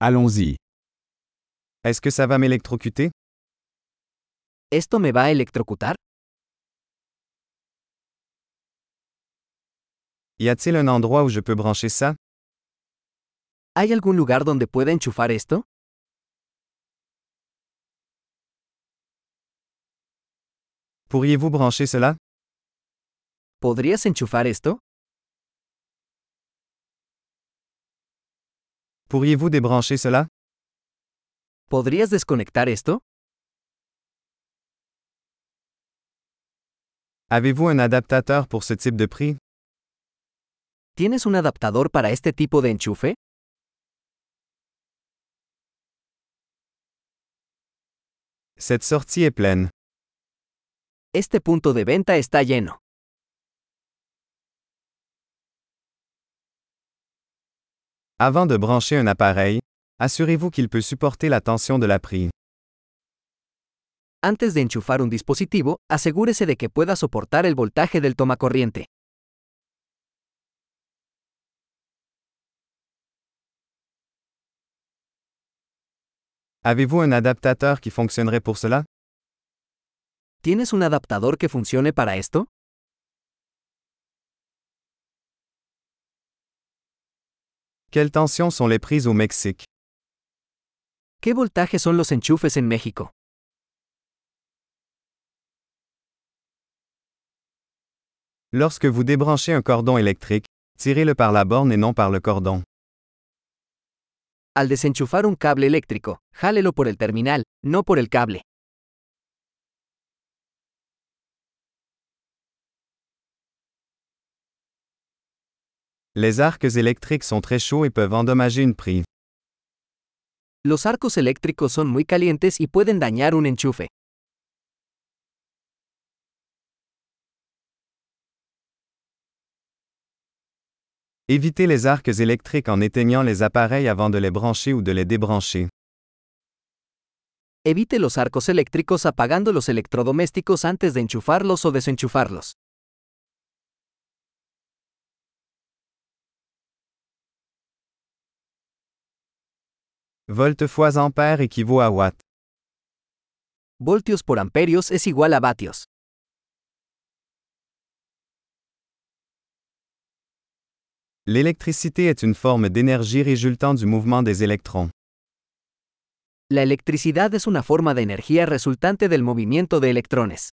Allons-y. Est-ce que ça va m'électrocuter? ¿Esto me va a electrocutar? Y a-t-il un endroit où je peux brancher ça? ¿Hay algún lugar donde pueda enchufar esto? Pourriez-vous brancher cela? ¿Podrías enchufar esto? Pourriez-vous débrancher cela? ¿Podrías desconectar esto? Avez-vous un adaptateur pour ce type de prix? ¿Tienes un adaptador para este tipo de enchufe? Cette sortie est pleine. Este punto de venta está lleno. Avant de brancher un appareil, assurez-vous qu'il peut supporter la tension de la prise. Antes de enchufar un dispositivo, asegúrese de que pueda soportar el voltaje del tomacorriente. Avez-vous un adaptateur qui fonctionnerait pour cela ¿Tienes un adaptador que funcione para esto? Quelles tensions sont les prises au Mexique? ¿Qué voltaje son los enchufes en México? Lorsque vous débranchez un cordon électrique, tirez-le par la borne et non par le cordon. Al desenchufar un cable eléctrico, jálelo por el terminal, no por el cable. Les arcs électriques sont très chauds et peuvent endommager une prise. Los arcos eléctricos son muy calientes y pueden dañar un enchufe. Évitez les arcs électriques en éteignant les appareils avant de les brancher ou de les débrancher. Evite los arcos eléctricos apagando los electrodomésticos antes de enchufarlos o desenchufarlos. Volts ampères équivaut à watts. Voltios por amperios es igual a vatios. L'électricité est une forme d'énergie résultant du mouvement des électrons. La electricidad es una forma de energía resultante del movimiento de electrones.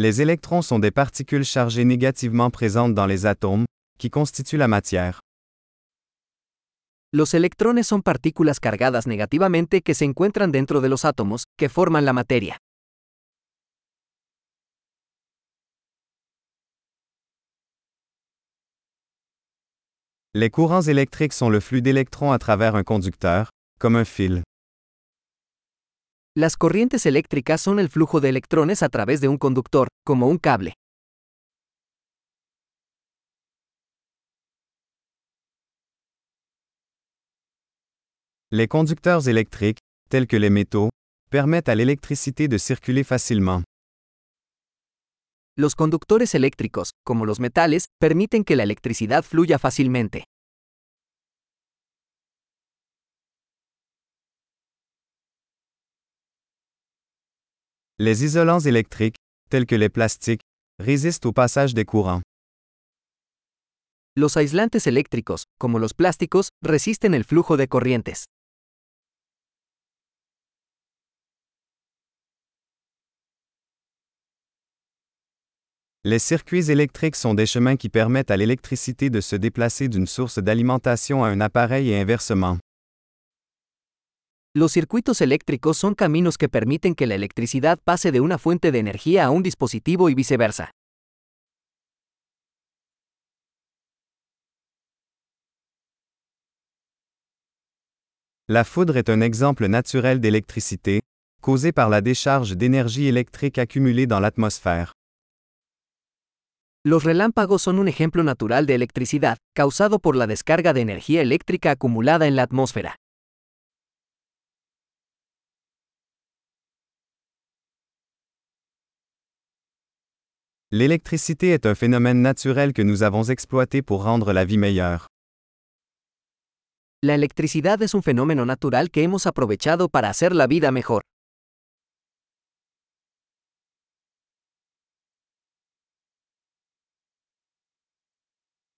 Les électrons sont des particules chargées négativement présentes dans les atomes, qui constituent la matière. Los electrones son partículas cargadas negativamente que se encuentran dentro de los átomos, que forman la materia. Les courants électriques sont le flux d'électrons à travers un conducteur, comme un fil. Las corrientes eléctricas son el flujo de electrones a través de un conductor, como un cable. Les conducteurs électriques, tels que les métaux, permettent à l'électricité de circuler facilement. Los conductores eléctricos, como los metales, permiten que la electricidad fluya fácilmente. Les isolants électriques, tels que les plastiques, résistent au passage des courants. Los aislantes eléctricos, como los plásticos, resisten el flujo de corrientes. Les circuits électriques sont des chemins qui permettent à l'électricité de se déplacer d'une source d'alimentation à un appareil et inversement. Los circuitos eléctricos son caminos que permiten que la electricidad pase de una fuente de energía a un dispositivo y viceversa. La foudre est un exemple naturel d'électricité, causée par la décharge d'énergie électrique accumulée dans l'atmosphère. Los relámpagos son un ejemplo natural de electricidad, causado por la descarga de energía eléctrica acumulada en la atmósfera. L'électricité est un phénomène naturel que nous avons exploité pour rendre la vie meilleure. La electricidad es un fenómeno natural que hemos aprovechado para hacer la vida mejor.